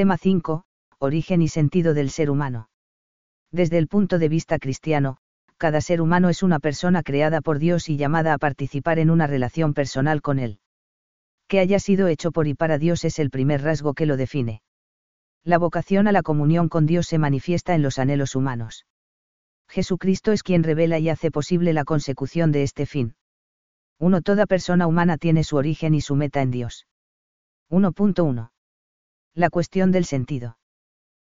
Tema 5. Origen y sentido del ser humano. Desde el punto de vista cristiano, cada ser humano es una persona creada por Dios y llamada a participar en una relación personal con Él. Que haya sido hecho por y para Dios es el primer rasgo que lo define. La vocación a la comunión con Dios se manifiesta en los anhelos humanos. Jesucristo es quien revela y hace posible la consecución de este fin. 1. Toda persona humana tiene su origen y su meta en Dios. 1.1. La cuestión del sentido.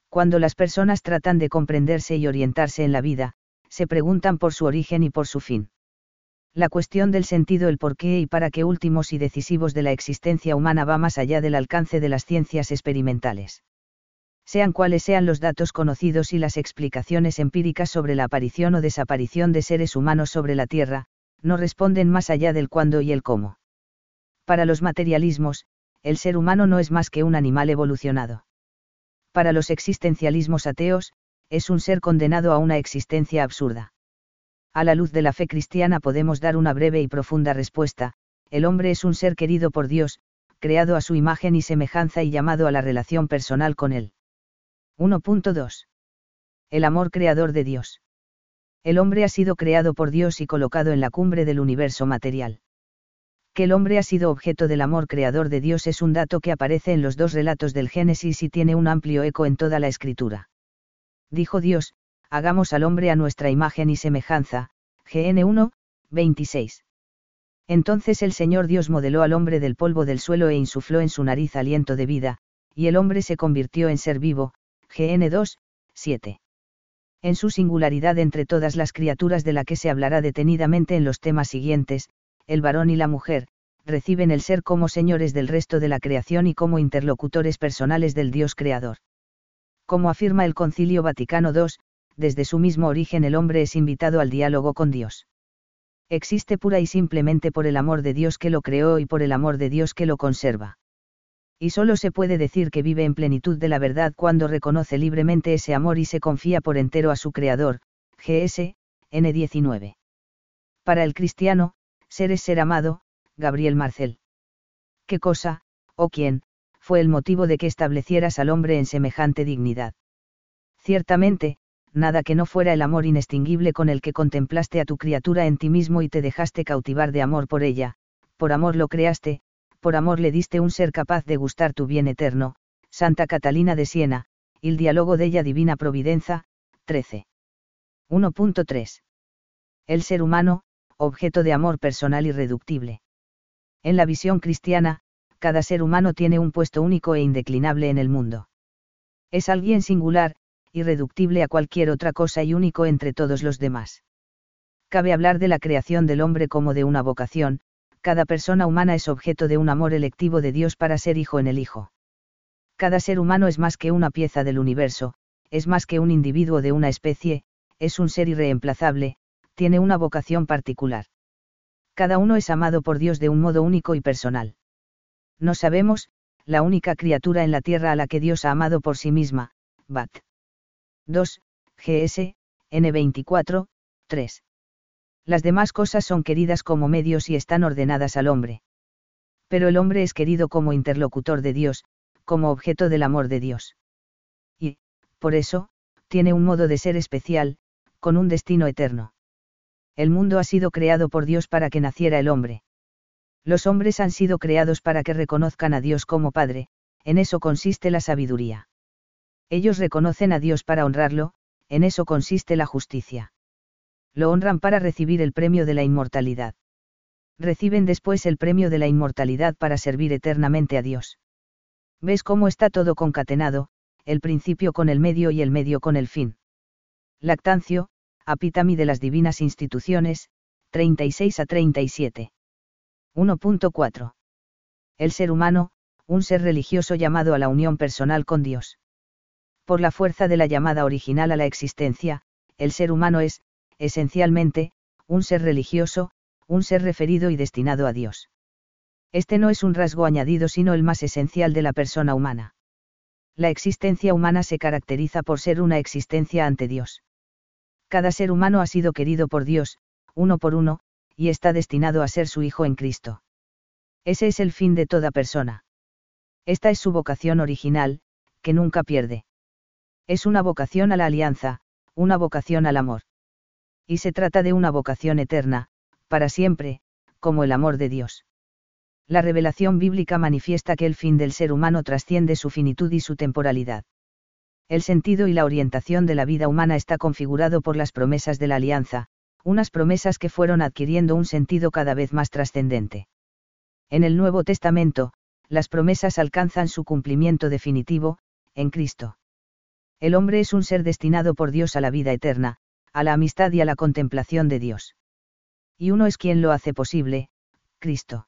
Cuando las personas tratan de comprenderse y orientarse en la vida, se preguntan por su origen y por su fin. La cuestión del sentido, el por qué y para qué últimos y decisivos de la existencia humana va más allá del alcance de las ciencias experimentales. Sean cuales sean los datos conocidos y las explicaciones empíricas sobre la aparición o desaparición de seres humanos sobre la Tierra, no responden más allá del cuándo y el cómo. Para los materialismos, el ser humano no es más que un animal evolucionado. Para los existencialismos ateos, es un ser condenado a una existencia absurda. A la luz de la fe cristiana podemos dar una breve y profunda respuesta, el hombre es un ser querido por Dios, creado a su imagen y semejanza y llamado a la relación personal con Él. 1.2. El amor creador de Dios. El hombre ha sido creado por Dios y colocado en la cumbre del universo material que el hombre ha sido objeto del amor creador de Dios es un dato que aparece en los dos relatos del Génesis y tiene un amplio eco en toda la escritura. Dijo Dios, hagamos al hombre a nuestra imagen y semejanza, GN 1, 26. Entonces el Señor Dios modeló al hombre del polvo del suelo e insufló en su nariz aliento de vida, y el hombre se convirtió en ser vivo, GN 2, 7. En su singularidad entre todas las criaturas de la que se hablará detenidamente en los temas siguientes, el varón y la mujer, reciben el ser como señores del resto de la creación y como interlocutores personales del Dios creador. Como afirma el Concilio Vaticano II, desde su mismo origen el hombre es invitado al diálogo con Dios. Existe pura y simplemente por el amor de Dios que lo creó y por el amor de Dios que lo conserva. Y solo se puede decir que vive en plenitud de la verdad cuando reconoce libremente ese amor y se confía por entero a su Creador, GS, N19. Para el cristiano, ser es ser amado, Gabriel Marcel. ¿Qué cosa, o quién, fue el motivo de que establecieras al hombre en semejante dignidad? Ciertamente, nada que no fuera el amor inextinguible con el que contemplaste a tu criatura en ti mismo y te dejaste cautivar de amor por ella, por amor lo creaste, por amor le diste un ser capaz de gustar tu bien eterno, Santa Catalina de Siena, el diálogo de ella divina providencia, 13. 1.3. El ser humano, objeto de amor personal irreductible. En la visión cristiana, cada ser humano tiene un puesto único e indeclinable en el mundo. Es alguien singular, irreductible a cualquier otra cosa y único entre todos los demás. Cabe hablar de la creación del hombre como de una vocación, cada persona humana es objeto de un amor electivo de Dios para ser hijo en el Hijo. Cada ser humano es más que una pieza del universo, es más que un individuo de una especie, es un ser irreemplazable, tiene una vocación particular. Cada uno es amado por Dios de un modo único y personal. No sabemos, la única criatura en la tierra a la que Dios ha amado por sí misma, Bat. 2, GS, N24, 3. Las demás cosas son queridas como medios y están ordenadas al hombre. Pero el hombre es querido como interlocutor de Dios, como objeto del amor de Dios. Y, por eso, tiene un modo de ser especial, con un destino eterno el mundo ha sido creado por Dios para que naciera el hombre. Los hombres han sido creados para que reconozcan a Dios como Padre, en eso consiste la sabiduría. Ellos reconocen a Dios para honrarlo, en eso consiste la justicia. Lo honran para recibir el premio de la inmortalidad. Reciben después el premio de la inmortalidad para servir eternamente a Dios. ¿Ves cómo está todo concatenado, el principio con el medio y el medio con el fin? Lactancio, Apitami de las Divinas Instituciones, 36 a 37. 1.4. El ser humano, un ser religioso llamado a la unión personal con Dios. Por la fuerza de la llamada original a la existencia, el ser humano es, esencialmente, un ser religioso, un ser referido y destinado a Dios. Este no es un rasgo añadido sino el más esencial de la persona humana. La existencia humana se caracteriza por ser una existencia ante Dios. Cada ser humano ha sido querido por Dios, uno por uno, y está destinado a ser su Hijo en Cristo. Ese es el fin de toda persona. Esta es su vocación original, que nunca pierde. Es una vocación a la alianza, una vocación al amor. Y se trata de una vocación eterna, para siempre, como el amor de Dios. La revelación bíblica manifiesta que el fin del ser humano trasciende su finitud y su temporalidad. El sentido y la orientación de la vida humana está configurado por las promesas de la alianza, unas promesas que fueron adquiriendo un sentido cada vez más trascendente. En el Nuevo Testamento, las promesas alcanzan su cumplimiento definitivo, en Cristo. El hombre es un ser destinado por Dios a la vida eterna, a la amistad y a la contemplación de Dios. Y uno es quien lo hace posible, Cristo.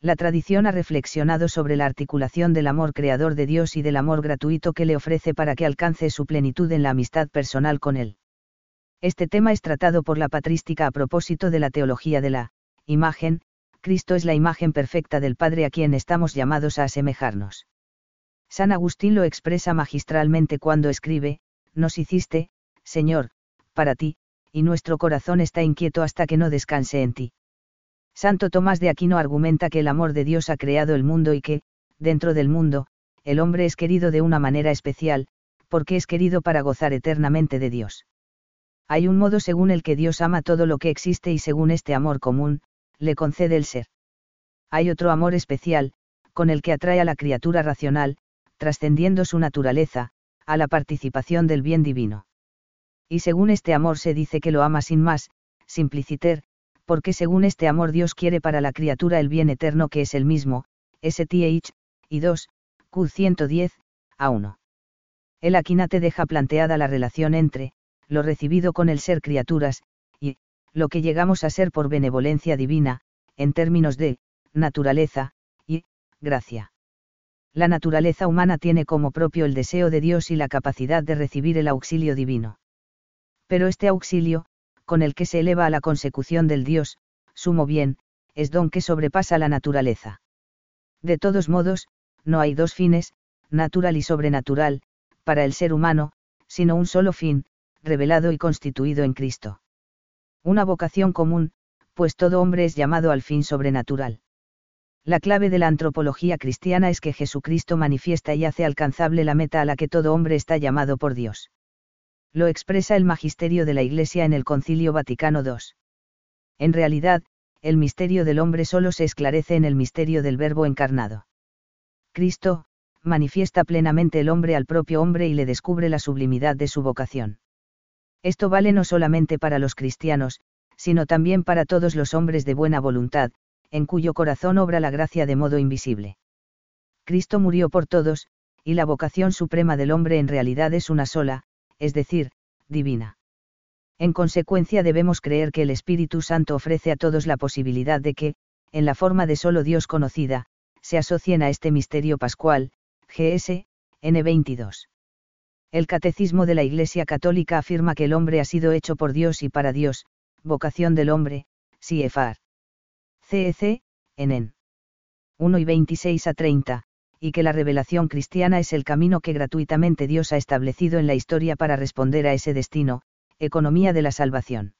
La tradición ha reflexionado sobre la articulación del amor creador de Dios y del amor gratuito que le ofrece para que alcance su plenitud en la amistad personal con Él. Este tema es tratado por la patrística a propósito de la teología de la imagen, Cristo es la imagen perfecta del Padre a quien estamos llamados a asemejarnos. San Agustín lo expresa magistralmente cuando escribe, Nos hiciste, Señor, para ti, y nuestro corazón está inquieto hasta que no descanse en ti. Santo Tomás de Aquino argumenta que el amor de Dios ha creado el mundo y que, dentro del mundo, el hombre es querido de una manera especial, porque es querido para gozar eternamente de Dios. Hay un modo según el que Dios ama todo lo que existe y según este amor común, le concede el ser. Hay otro amor especial, con el que atrae a la criatura racional, trascendiendo su naturaleza, a la participación del bien divino. Y según este amor se dice que lo ama sin más, simpliciter, porque según este amor Dios quiere para la criatura el bien eterno que es el mismo, STH, y 2, Q 110, a 1. El Aquinate deja planteada la relación entre, lo recibido con el ser criaturas, y, lo que llegamos a ser por benevolencia divina, en términos de, naturaleza, y, gracia. La naturaleza humana tiene como propio el deseo de Dios y la capacidad de recibir el auxilio divino. Pero este auxilio, con el que se eleva a la consecución del Dios, sumo bien, es don que sobrepasa la naturaleza. De todos modos, no hay dos fines, natural y sobrenatural, para el ser humano, sino un solo fin, revelado y constituido en Cristo. Una vocación común, pues todo hombre es llamado al fin sobrenatural. La clave de la antropología cristiana es que Jesucristo manifiesta y hace alcanzable la meta a la que todo hombre está llamado por Dios lo expresa el magisterio de la Iglesia en el Concilio Vaticano II. En realidad, el misterio del hombre solo se esclarece en el misterio del Verbo encarnado. Cristo, manifiesta plenamente el hombre al propio hombre y le descubre la sublimidad de su vocación. Esto vale no solamente para los cristianos, sino también para todos los hombres de buena voluntad, en cuyo corazón obra la gracia de modo invisible. Cristo murió por todos, y la vocación suprema del hombre en realidad es una sola, es decir, divina. En consecuencia debemos creer que el Espíritu Santo ofrece a todos la posibilidad de que, en la forma de solo Dios conocida, se asocien a este misterio pascual, GS, N22. El Catecismo de la Iglesia Católica afirma que el hombre ha sido hecho por Dios y para Dios, vocación del hombre, CFR. CEC, NN. 1 y 26 a 30, y que la revelación cristiana es el camino que gratuitamente Dios ha establecido en la historia para responder a ese destino, economía de la salvación.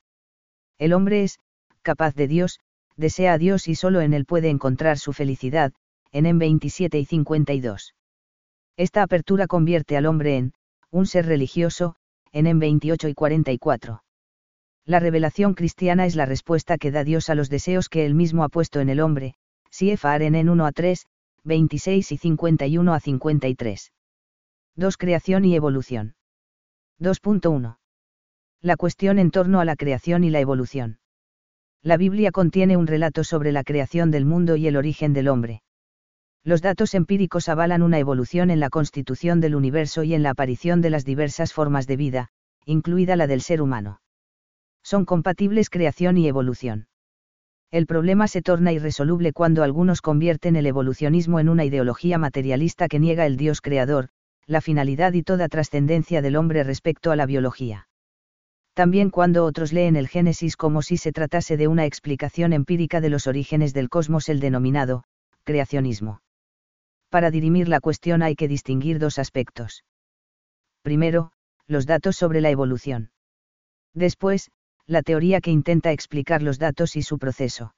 El hombre es, capaz de Dios, desea a Dios y solo en él puede encontrar su felicidad, en en 27 y 52. Esta apertura convierte al hombre en, un ser religioso, en en 28 y 44. La revelación cristiana es la respuesta que da Dios a los deseos que él mismo ha puesto en el hombre, si en 1 a 3, 26 y 51 a 53. 2. Creación y evolución. 2.1. La cuestión en torno a la creación y la evolución. La Biblia contiene un relato sobre la creación del mundo y el origen del hombre. Los datos empíricos avalan una evolución en la constitución del universo y en la aparición de las diversas formas de vida, incluida la del ser humano. Son compatibles creación y evolución. El problema se torna irresoluble cuando algunos convierten el evolucionismo en una ideología materialista que niega el Dios creador, la finalidad y toda trascendencia del hombre respecto a la biología. También cuando otros leen el Génesis como si se tratase de una explicación empírica de los orígenes del cosmos, el denominado, creacionismo. Para dirimir la cuestión hay que distinguir dos aspectos. Primero, los datos sobre la evolución. Después, la teoría que intenta explicar los datos y su proceso.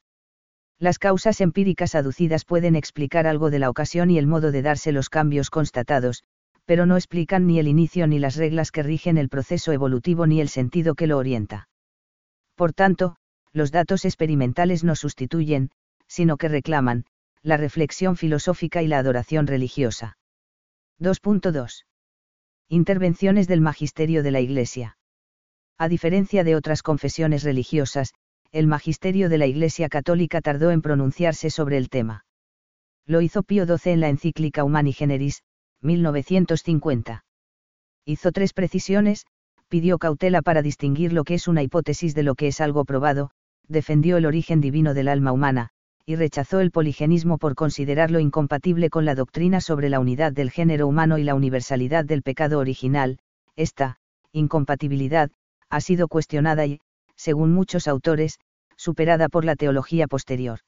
Las causas empíricas aducidas pueden explicar algo de la ocasión y el modo de darse los cambios constatados, pero no explican ni el inicio ni las reglas que rigen el proceso evolutivo ni el sentido que lo orienta. Por tanto, los datos experimentales no sustituyen, sino que reclaman, la reflexión filosófica y la adoración religiosa. 2.2. Intervenciones del Magisterio de la Iglesia. A diferencia de otras confesiones religiosas, el Magisterio de la Iglesia Católica tardó en pronunciarse sobre el tema. Lo hizo Pío XII en la encíclica Humani Generis, 1950. Hizo tres precisiones, pidió cautela para distinguir lo que es una hipótesis de lo que es algo probado, defendió el origen divino del alma humana, y rechazó el poligenismo por considerarlo incompatible con la doctrina sobre la unidad del género humano y la universalidad del pecado original, esta, incompatibilidad, ha sido cuestionada y, según muchos autores, superada por la teología posterior.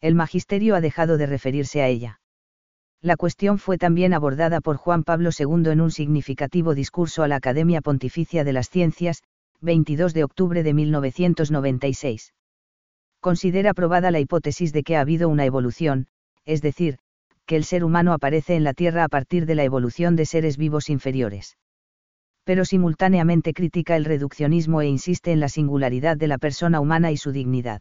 El magisterio ha dejado de referirse a ella. La cuestión fue también abordada por Juan Pablo II en un significativo discurso a la Academia Pontificia de las Ciencias, 22 de octubre de 1996. Considera probada la hipótesis de que ha habido una evolución, es decir, que el ser humano aparece en la Tierra a partir de la evolución de seres vivos inferiores. Pero simultáneamente critica el reduccionismo e insiste en la singularidad de la persona humana y su dignidad.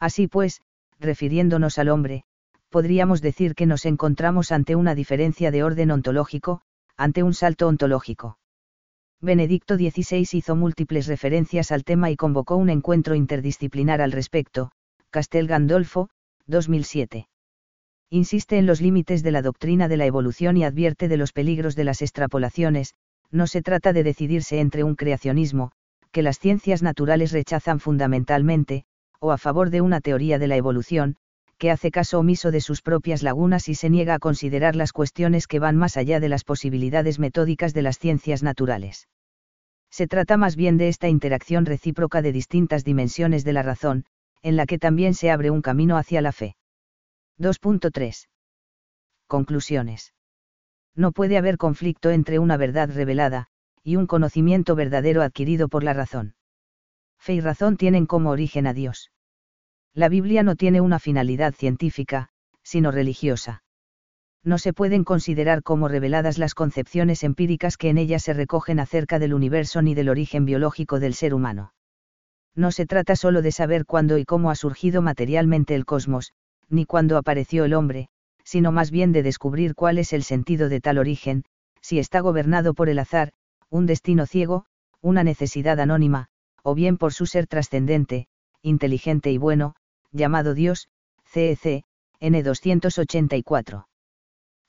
Así pues, refiriéndonos al hombre, podríamos decir que nos encontramos ante una diferencia de orden ontológico, ante un salto ontológico. Benedicto XVI hizo múltiples referencias al tema y convocó un encuentro interdisciplinar al respecto, Castel Gandolfo, 2007. Insiste en los límites de la doctrina de la evolución y advierte de los peligros de las extrapolaciones, no se trata de decidirse entre un creacionismo, que las ciencias naturales rechazan fundamentalmente, o a favor de una teoría de la evolución, que hace caso omiso de sus propias lagunas y se niega a considerar las cuestiones que van más allá de las posibilidades metódicas de las ciencias naturales. Se trata más bien de esta interacción recíproca de distintas dimensiones de la razón, en la que también se abre un camino hacia la fe. 2.3. Conclusiones. No puede haber conflicto entre una verdad revelada, y un conocimiento verdadero adquirido por la razón. Fe y razón tienen como origen a Dios. La Biblia no tiene una finalidad científica, sino religiosa. No se pueden considerar como reveladas las concepciones empíricas que en ella se recogen acerca del universo ni del origen biológico del ser humano. No se trata solo de saber cuándo y cómo ha surgido materialmente el cosmos, ni cuándo apareció el hombre, sino más bien de descubrir cuál es el sentido de tal origen, si está gobernado por el azar, un destino ciego, una necesidad anónima, o bien por su ser trascendente, inteligente y bueno, llamado Dios, CEC, N284.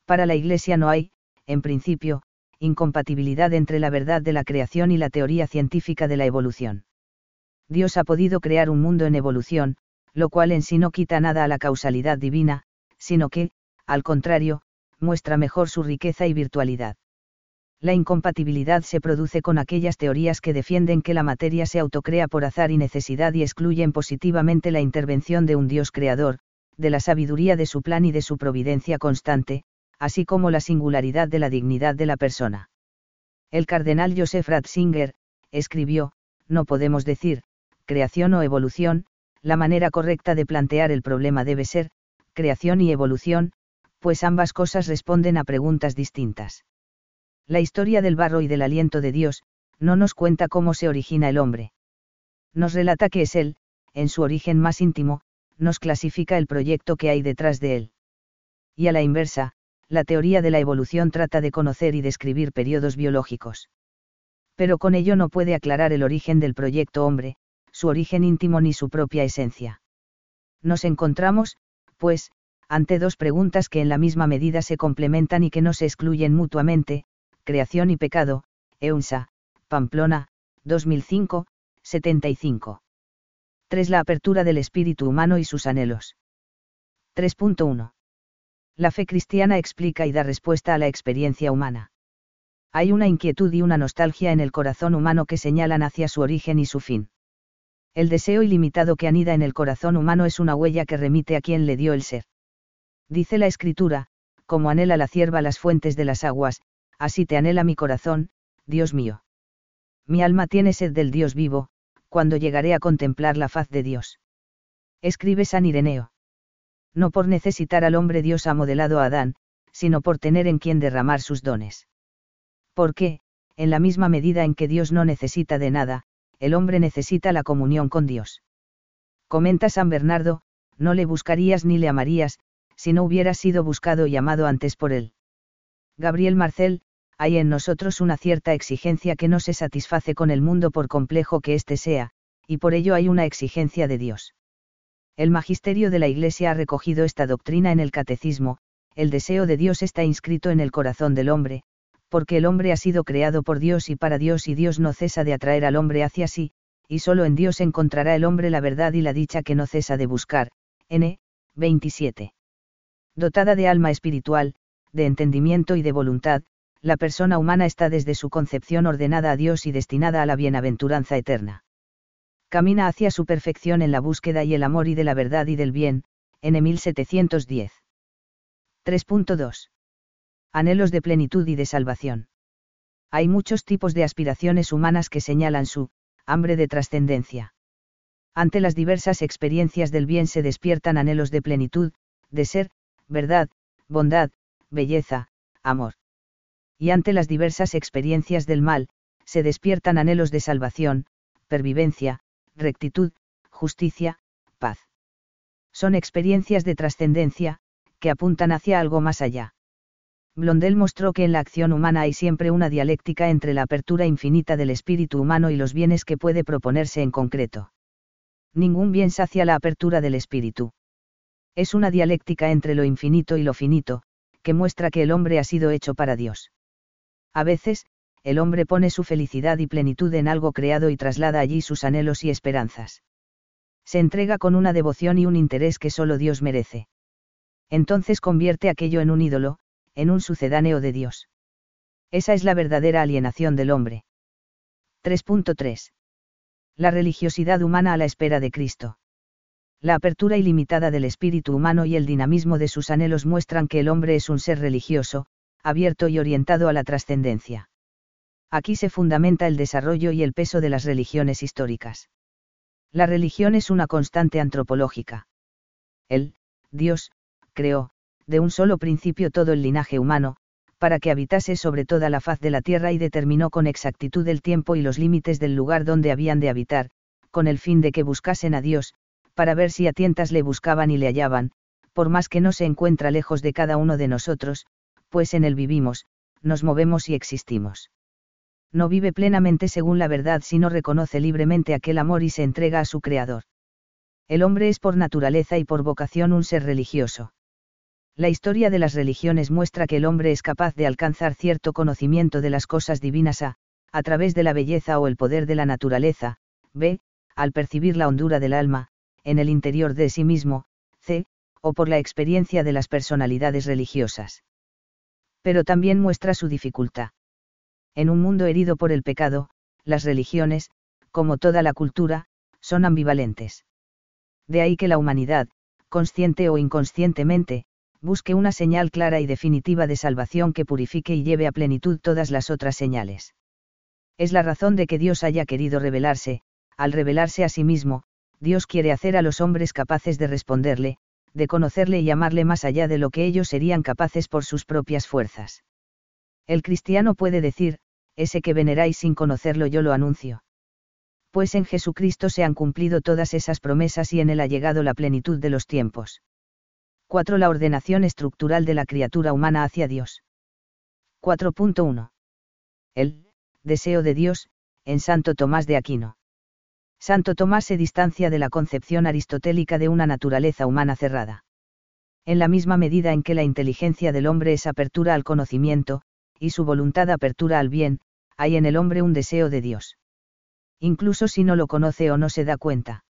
Para la Iglesia no hay, en principio, incompatibilidad entre la verdad de la creación y la teoría científica de la evolución. Dios ha podido crear un mundo en evolución, lo cual en sí no quita nada a la causalidad divina, sino que, al contrario, muestra mejor su riqueza y virtualidad. La incompatibilidad se produce con aquellas teorías que defienden que la materia se autocrea por azar y necesidad y excluyen positivamente la intervención de un Dios creador, de la sabiduría de su plan y de su providencia constante, así como la singularidad de la dignidad de la persona. El cardenal Joseph Ratzinger, escribió, no podemos decir, creación o evolución, la manera correcta de plantear el problema debe ser, creación y evolución, pues ambas cosas responden a preguntas distintas. La historia del barro y del aliento de Dios, no nos cuenta cómo se origina el hombre. Nos relata que es Él, en su origen más íntimo, nos clasifica el proyecto que hay detrás de él. Y a la inversa, la teoría de la evolución trata de conocer y describir periodos biológicos. Pero con ello no puede aclarar el origen del proyecto hombre, su origen íntimo ni su propia esencia. Nos encontramos, pues, ante dos preguntas que en la misma medida se complementan y que no se excluyen mutuamente, Creación y Pecado, EUNSA, Pamplona, 2005, 75. 3. La apertura del espíritu humano y sus anhelos. 3.1. La fe cristiana explica y da respuesta a la experiencia humana. Hay una inquietud y una nostalgia en el corazón humano que señalan hacia su origen y su fin. El deseo ilimitado que anida en el corazón humano es una huella que remite a quien le dio el ser. Dice la escritura, como anhela la cierva las fuentes de las aguas, así te anhela mi corazón, Dios mío. Mi alma tiene sed del Dios vivo, cuando llegaré a contemplar la faz de Dios. Escribe San Ireneo. No por necesitar al hombre Dios ha modelado a Adán, sino por tener en quien derramar sus dones. Porque, en la misma medida en que Dios no necesita de nada, el hombre necesita la comunión con Dios. Comenta San Bernardo, no le buscarías ni le amarías, si no hubieras sido buscado y amado antes por él. Gabriel Marcel, hay en nosotros una cierta exigencia que no se satisface con el mundo por complejo que éste sea, y por ello hay una exigencia de Dios. El magisterio de la Iglesia ha recogido esta doctrina en el Catecismo, el deseo de Dios está inscrito en el corazón del hombre, porque el hombre ha sido creado por Dios y para Dios y Dios no cesa de atraer al hombre hacia sí, y solo en Dios encontrará el hombre la verdad y la dicha que no cesa de buscar. N. 27. Dotada de alma espiritual, de entendimiento y de voluntad, la persona humana está desde su concepción ordenada a Dios y destinada a la bienaventuranza eterna. Camina hacia su perfección en la búsqueda y el amor y de la verdad y del bien, N. 1710. 3.2. Anhelos de plenitud y de salvación. Hay muchos tipos de aspiraciones humanas que señalan su hambre de trascendencia. Ante las diversas experiencias del bien se despiertan anhelos de plenitud, de ser, verdad, bondad, belleza, amor. Y ante las diversas experiencias del mal, se despiertan anhelos de salvación, pervivencia, rectitud, justicia, paz. Son experiencias de trascendencia, que apuntan hacia algo más allá. Blondel mostró que en la acción humana hay siempre una dialéctica entre la apertura infinita del espíritu humano y los bienes que puede proponerse en concreto. Ningún bien sacia la apertura del espíritu. Es una dialéctica entre lo infinito y lo finito, que muestra que el hombre ha sido hecho para Dios. A veces, el hombre pone su felicidad y plenitud en algo creado y traslada allí sus anhelos y esperanzas. Se entrega con una devoción y un interés que solo Dios merece. Entonces convierte aquello en un ídolo, en un sucedáneo de Dios. Esa es la verdadera alienación del hombre. 3.3. La religiosidad humana a la espera de Cristo. La apertura ilimitada del espíritu humano y el dinamismo de sus anhelos muestran que el hombre es un ser religioso, abierto y orientado a la trascendencia. Aquí se fundamenta el desarrollo y el peso de las religiones históricas. La religión es una constante antropológica. El, Dios, creó, de un solo principio todo el linaje humano, para que habitase sobre toda la faz de la tierra y determinó con exactitud el tiempo y los límites del lugar donde habían de habitar, con el fin de que buscasen a Dios, para ver si a tientas le buscaban y le hallaban, por más que no se encuentra lejos de cada uno de nosotros, pues en él vivimos, nos movemos y existimos. No vive plenamente según la verdad si no reconoce libremente aquel amor y se entrega a su Creador. El hombre es por naturaleza y por vocación un ser religioso. La historia de las religiones muestra que el hombre es capaz de alcanzar cierto conocimiento de las cosas divinas a, a través de la belleza o el poder de la naturaleza, b, al percibir la hondura del alma, en el interior de sí mismo, c, o por la experiencia de las personalidades religiosas. Pero también muestra su dificultad. En un mundo herido por el pecado, las religiones, como toda la cultura, son ambivalentes. De ahí que la humanidad, consciente o inconscientemente, busque una señal clara y definitiva de salvación que purifique y lleve a plenitud todas las otras señales. Es la razón de que Dios haya querido revelarse, al revelarse a sí mismo, Dios quiere hacer a los hombres capaces de responderle, de conocerle y amarle más allá de lo que ellos serían capaces por sus propias fuerzas. El cristiano puede decir, ese que veneráis sin conocerlo yo lo anuncio. Pues en Jesucristo se han cumplido todas esas promesas y en él ha llegado la plenitud de los tiempos. 4. La ordenación estructural de la criatura humana hacia Dios. 4.1. El deseo de Dios, en Santo Tomás de Aquino. Santo Tomás se distancia de la concepción aristotélica de una naturaleza humana cerrada. En la misma medida en que la inteligencia del hombre es apertura al conocimiento, y su voluntad apertura al bien, hay en el hombre un deseo de Dios. Incluso si no lo conoce o no se da cuenta.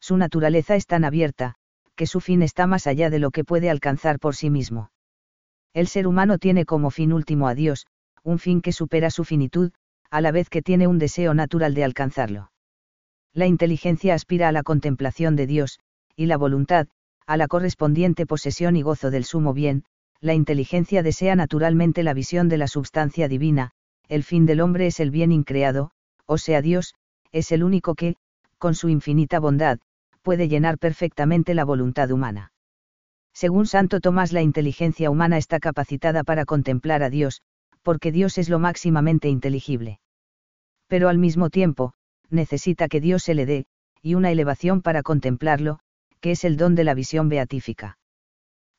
Su naturaleza es tan abierta, que su fin está más allá de lo que puede alcanzar por sí mismo. El ser humano tiene como fin último a Dios, un fin que supera su finitud, a la vez que tiene un deseo natural de alcanzarlo. La inteligencia aspira a la contemplación de Dios, y la voluntad, a la correspondiente posesión y gozo del sumo bien, la inteligencia desea naturalmente la visión de la substancia divina, el fin del hombre es el bien increado, o sea Dios, es el único que, con su infinita bondad, puede llenar perfectamente la voluntad humana. Según Santo Tomás, la inteligencia humana está capacitada para contemplar a Dios, porque Dios es lo máximamente inteligible. Pero al mismo tiempo, necesita que Dios se le dé, y una elevación para contemplarlo, que es el don de la visión beatífica.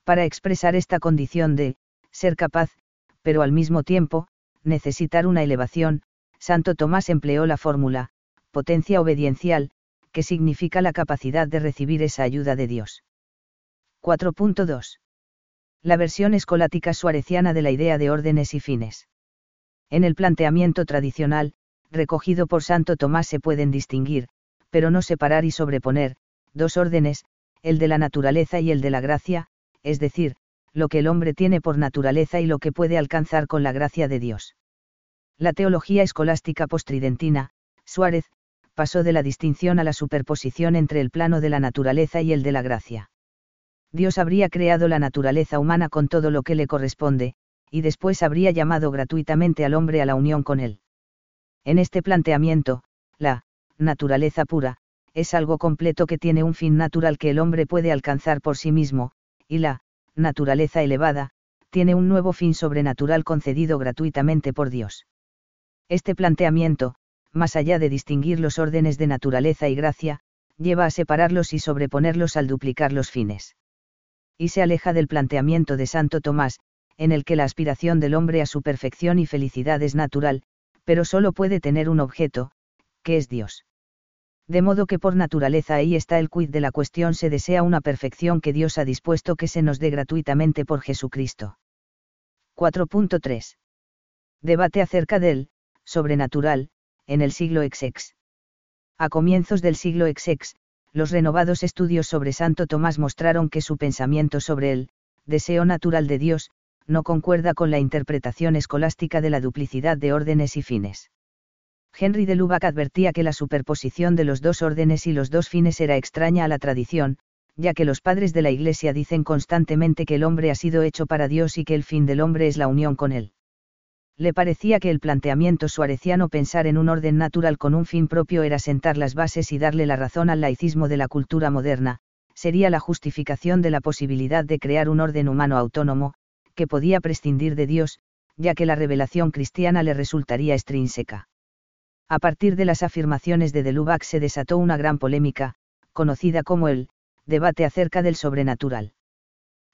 Para expresar esta condición de, ser capaz, pero al mismo tiempo, necesitar una elevación, Santo Tomás empleó la fórmula, potencia obediencial, que significa la capacidad de recibir esa ayuda de Dios. 4.2. La versión escolática suareciana de la idea de órdenes y fines. En el planteamiento tradicional, recogido por Santo Tomás se pueden distinguir, pero no separar y sobreponer, dos órdenes, el de la naturaleza y el de la gracia, es decir, lo que el hombre tiene por naturaleza y lo que puede alcanzar con la gracia de Dios. La teología escolástica postridentina, Suárez, pasó de la distinción a la superposición entre el plano de la naturaleza y el de la gracia. Dios habría creado la naturaleza humana con todo lo que le corresponde, y después habría llamado gratuitamente al hombre a la unión con él. En este planteamiento, la naturaleza pura, es algo completo que tiene un fin natural que el hombre puede alcanzar por sí mismo, y la naturaleza elevada, tiene un nuevo fin sobrenatural concedido gratuitamente por Dios. Este planteamiento, más allá de distinguir los órdenes de naturaleza y gracia, lleva a separarlos y sobreponerlos al duplicar los fines y se aleja del planteamiento de Santo Tomás, en el que la aspiración del hombre a su perfección y felicidad es natural, pero solo puede tener un objeto, que es Dios. De modo que por naturaleza ahí está el quid de la cuestión, se desea una perfección que Dios ha dispuesto que se nos dé gratuitamente por Jesucristo. 4.3. Debate acerca del, sobrenatural, en el siglo XX. A comienzos del siglo XX, los renovados estudios sobre Santo Tomás mostraron que su pensamiento sobre el deseo natural de Dios, no concuerda con la interpretación escolástica de la duplicidad de órdenes y fines. Henry de Lubac advertía que la superposición de los dos órdenes y los dos fines era extraña a la tradición, ya que los padres de la Iglesia dicen constantemente que el hombre ha sido hecho para Dios y que el fin del hombre es la unión con él le parecía que el planteamiento suareciano pensar en un orden natural con un fin propio era sentar las bases y darle la razón al laicismo de la cultura moderna, sería la justificación de la posibilidad de crear un orden humano autónomo, que podía prescindir de Dios, ya que la revelación cristiana le resultaría extrínseca. A partir de las afirmaciones de Delubac se desató una gran polémica, conocida como el debate acerca del sobrenatural.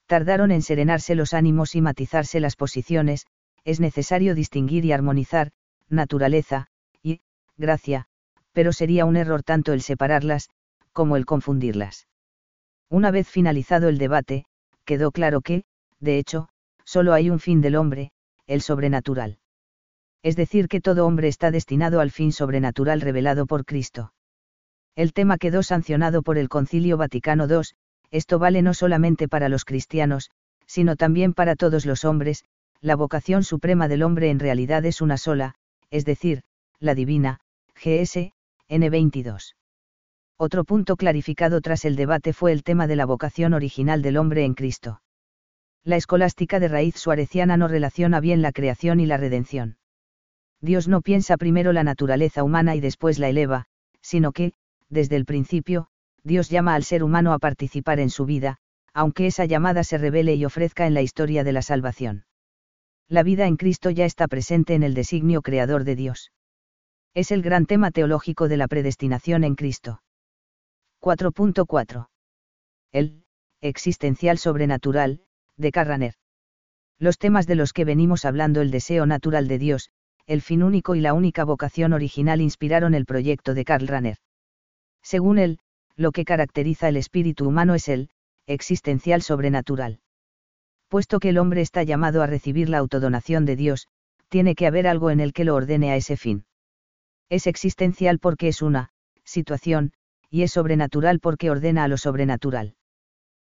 Tardaron en serenarse los ánimos y matizarse las posiciones, es necesario distinguir y armonizar, naturaleza, y, gracia, pero sería un error tanto el separarlas, como el confundirlas. Una vez finalizado el debate, quedó claro que, de hecho, solo hay un fin del hombre, el sobrenatural. Es decir, que todo hombre está destinado al fin sobrenatural revelado por Cristo. El tema quedó sancionado por el Concilio Vaticano II, esto vale no solamente para los cristianos, sino también para todos los hombres, la vocación suprema del hombre en realidad es una sola, es decir, la divina, GS, N22. Otro punto clarificado tras el debate fue el tema de la vocación original del hombre en Cristo. La escolástica de raíz suareciana no relaciona bien la creación y la redención. Dios no piensa primero la naturaleza humana y después la eleva, sino que, desde el principio, Dios llama al ser humano a participar en su vida, aunque esa llamada se revele y ofrezca en la historia de la salvación la vida en Cristo ya está presente en el designio creador de Dios. Es el gran tema teológico de la predestinación en Cristo. 4.4. El, existencial sobrenatural, de Carraner. Los temas de los que venimos hablando, el deseo natural de Dios, el fin único y la única vocación original inspiraron el proyecto de Karl Rahner. Según él, lo que caracteriza el espíritu humano es el, existencial sobrenatural puesto que el hombre está llamado a recibir la autodonación de Dios, tiene que haber algo en el que lo ordene a ese fin. Es existencial porque es una situación, y es sobrenatural porque ordena a lo sobrenatural.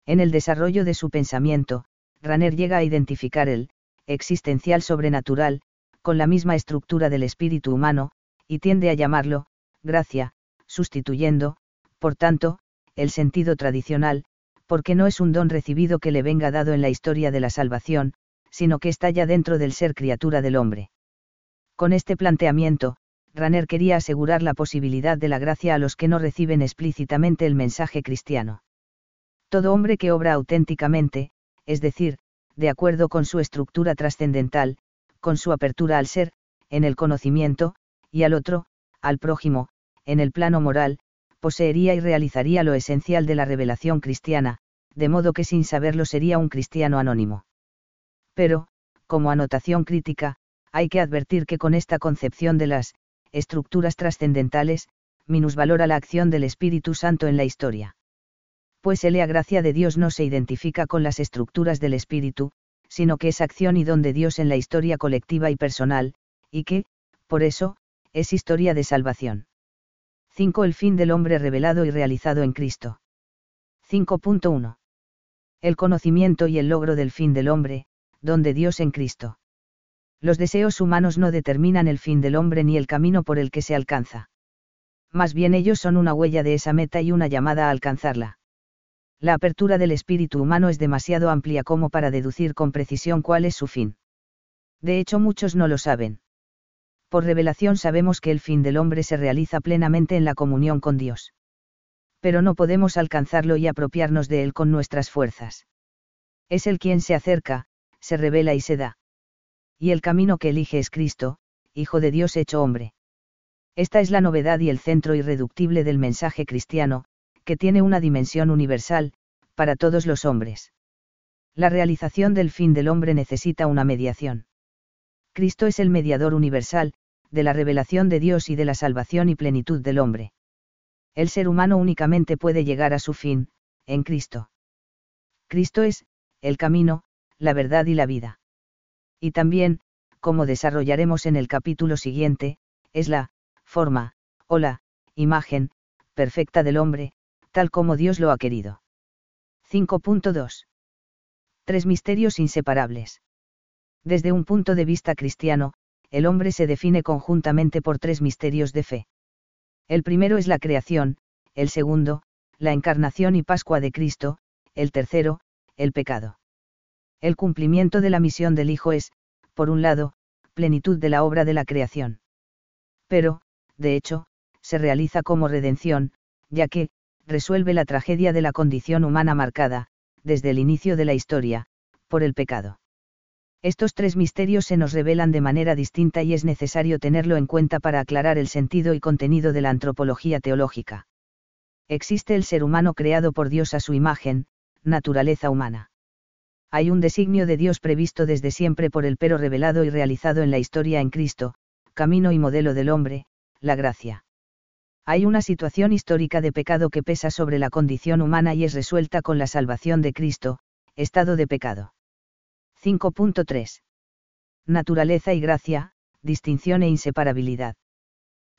En el desarrollo de su pensamiento, Raner llega a identificar el existencial sobrenatural, con la misma estructura del espíritu humano, y tiende a llamarlo, gracia, sustituyendo, por tanto, el sentido tradicional, porque no es un don recibido que le venga dado en la historia de la salvación, sino que está ya dentro del ser criatura del hombre. Con este planteamiento, Raner quería asegurar la posibilidad de la gracia a los que no reciben explícitamente el mensaje cristiano. Todo hombre que obra auténticamente, es decir, de acuerdo con su estructura trascendental, con su apertura al ser, en el conocimiento, y al otro, al prójimo, en el plano moral, poseería y realizaría lo esencial de la revelación cristiana, de modo que sin saberlo sería un cristiano anónimo. Pero, como anotación crítica, hay que advertir que con esta concepción de las estructuras trascendentales, minusvalora la acción del Espíritu Santo en la historia. Pues la gracia de Dios no se identifica con las estructuras del Espíritu, sino que es acción y don de Dios en la historia colectiva y personal, y que, por eso, es historia de salvación. 5. El fin del hombre revelado y realizado en Cristo. 5.1. El conocimiento y el logro del fin del hombre, don de Dios en Cristo. Los deseos humanos no determinan el fin del hombre ni el camino por el que se alcanza. Más bien ellos son una huella de esa meta y una llamada a alcanzarla. La apertura del espíritu humano es demasiado amplia como para deducir con precisión cuál es su fin. De hecho muchos no lo saben por revelación sabemos que el fin del hombre se realiza plenamente en la comunión con Dios. Pero no podemos alcanzarlo y apropiarnos de él con nuestras fuerzas. Es el quien se acerca, se revela y se da. Y el camino que elige es Cristo, Hijo de Dios hecho hombre. Esta es la novedad y el centro irreductible del mensaje cristiano, que tiene una dimensión universal, para todos los hombres. La realización del fin del hombre necesita una mediación. Cristo es el mediador universal, de la revelación de Dios y de la salvación y plenitud del hombre. El ser humano únicamente puede llegar a su fin, en Cristo. Cristo es, el camino, la verdad y la vida. Y también, como desarrollaremos en el capítulo siguiente, es la, forma, o la, imagen, perfecta del hombre, tal como Dios lo ha querido. 5.2. Tres misterios inseparables. Desde un punto de vista cristiano, el hombre se define conjuntamente por tres misterios de fe. El primero es la creación, el segundo, la encarnación y Pascua de Cristo, el tercero, el pecado. El cumplimiento de la misión del Hijo es, por un lado, plenitud de la obra de la creación. Pero, de hecho, se realiza como redención, ya que, resuelve la tragedia de la condición humana marcada, desde el inicio de la historia, por el pecado. Estos tres misterios se nos revelan de manera distinta y es necesario tenerlo en cuenta para aclarar el sentido y contenido de la antropología teológica. Existe el ser humano creado por Dios a su imagen, naturaleza humana. Hay un designio de Dios previsto desde siempre por el pero revelado y realizado en la historia en Cristo, camino y modelo del hombre, la gracia. Hay una situación histórica de pecado que pesa sobre la condición humana y es resuelta con la salvación de Cristo, estado de pecado. 5.3. Naturaleza y gracia, distinción e inseparabilidad.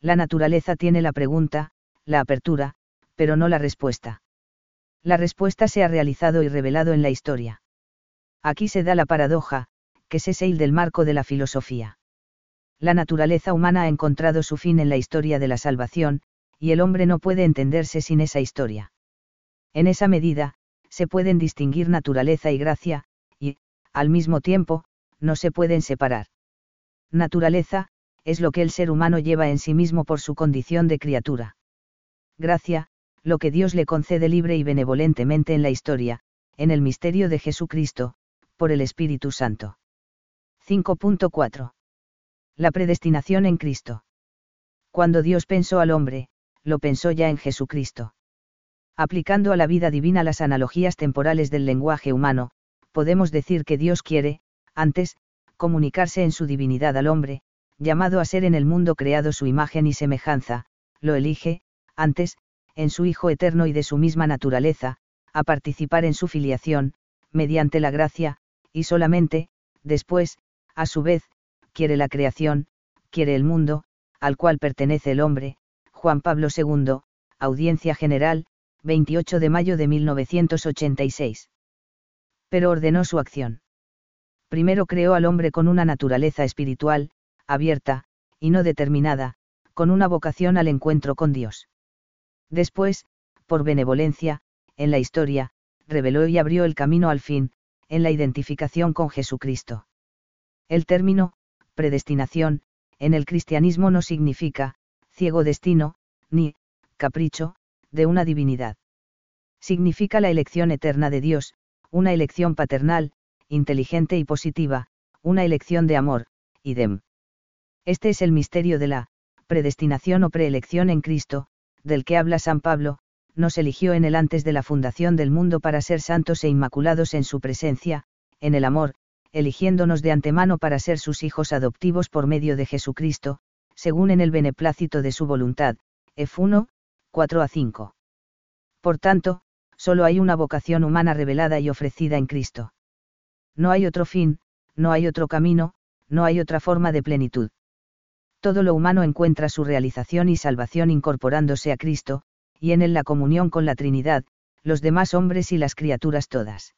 La naturaleza tiene la pregunta, la apertura, pero no la respuesta. La respuesta se ha realizado y revelado en la historia. Aquí se da la paradoja, que es el del marco de la filosofía. La naturaleza humana ha encontrado su fin en la historia de la salvación, y el hombre no puede entenderse sin esa historia. En esa medida, se pueden distinguir naturaleza y gracia, al mismo tiempo, no se pueden separar. Naturaleza, es lo que el ser humano lleva en sí mismo por su condición de criatura. Gracia, lo que Dios le concede libre y benevolentemente en la historia, en el misterio de Jesucristo, por el Espíritu Santo. 5.4. La predestinación en Cristo. Cuando Dios pensó al hombre, lo pensó ya en Jesucristo. Aplicando a la vida divina las analogías temporales del lenguaje humano, podemos decir que Dios quiere, antes, comunicarse en su divinidad al hombre, llamado a ser en el mundo creado su imagen y semejanza, lo elige, antes, en su Hijo eterno y de su misma naturaleza, a participar en su filiación, mediante la gracia, y solamente, después, a su vez, quiere la creación, quiere el mundo, al cual pertenece el hombre, Juan Pablo II, Audiencia General, 28 de mayo de 1986 pero ordenó su acción. Primero creó al hombre con una naturaleza espiritual, abierta, y no determinada, con una vocación al encuentro con Dios. Después, por benevolencia, en la historia, reveló y abrió el camino al fin, en la identificación con Jesucristo. El término, predestinación, en el cristianismo no significa, ciego destino, ni, capricho, de una divinidad. Significa la elección eterna de Dios, una elección paternal, inteligente y positiva, una elección de amor, idem. Este es el misterio de la predestinación o preelección en Cristo, del que habla San Pablo, nos eligió en el antes de la fundación del mundo para ser santos e inmaculados en su presencia, en el amor, eligiéndonos de antemano para ser sus hijos adoptivos por medio de Jesucristo, según en el beneplácito de su voluntad. F1, 4 a 5. Por tanto, solo hay una vocación humana revelada y ofrecida en Cristo. No hay otro fin, no hay otro camino, no hay otra forma de plenitud. Todo lo humano encuentra su realización y salvación incorporándose a Cristo, y en él la comunión con la Trinidad, los demás hombres y las criaturas todas.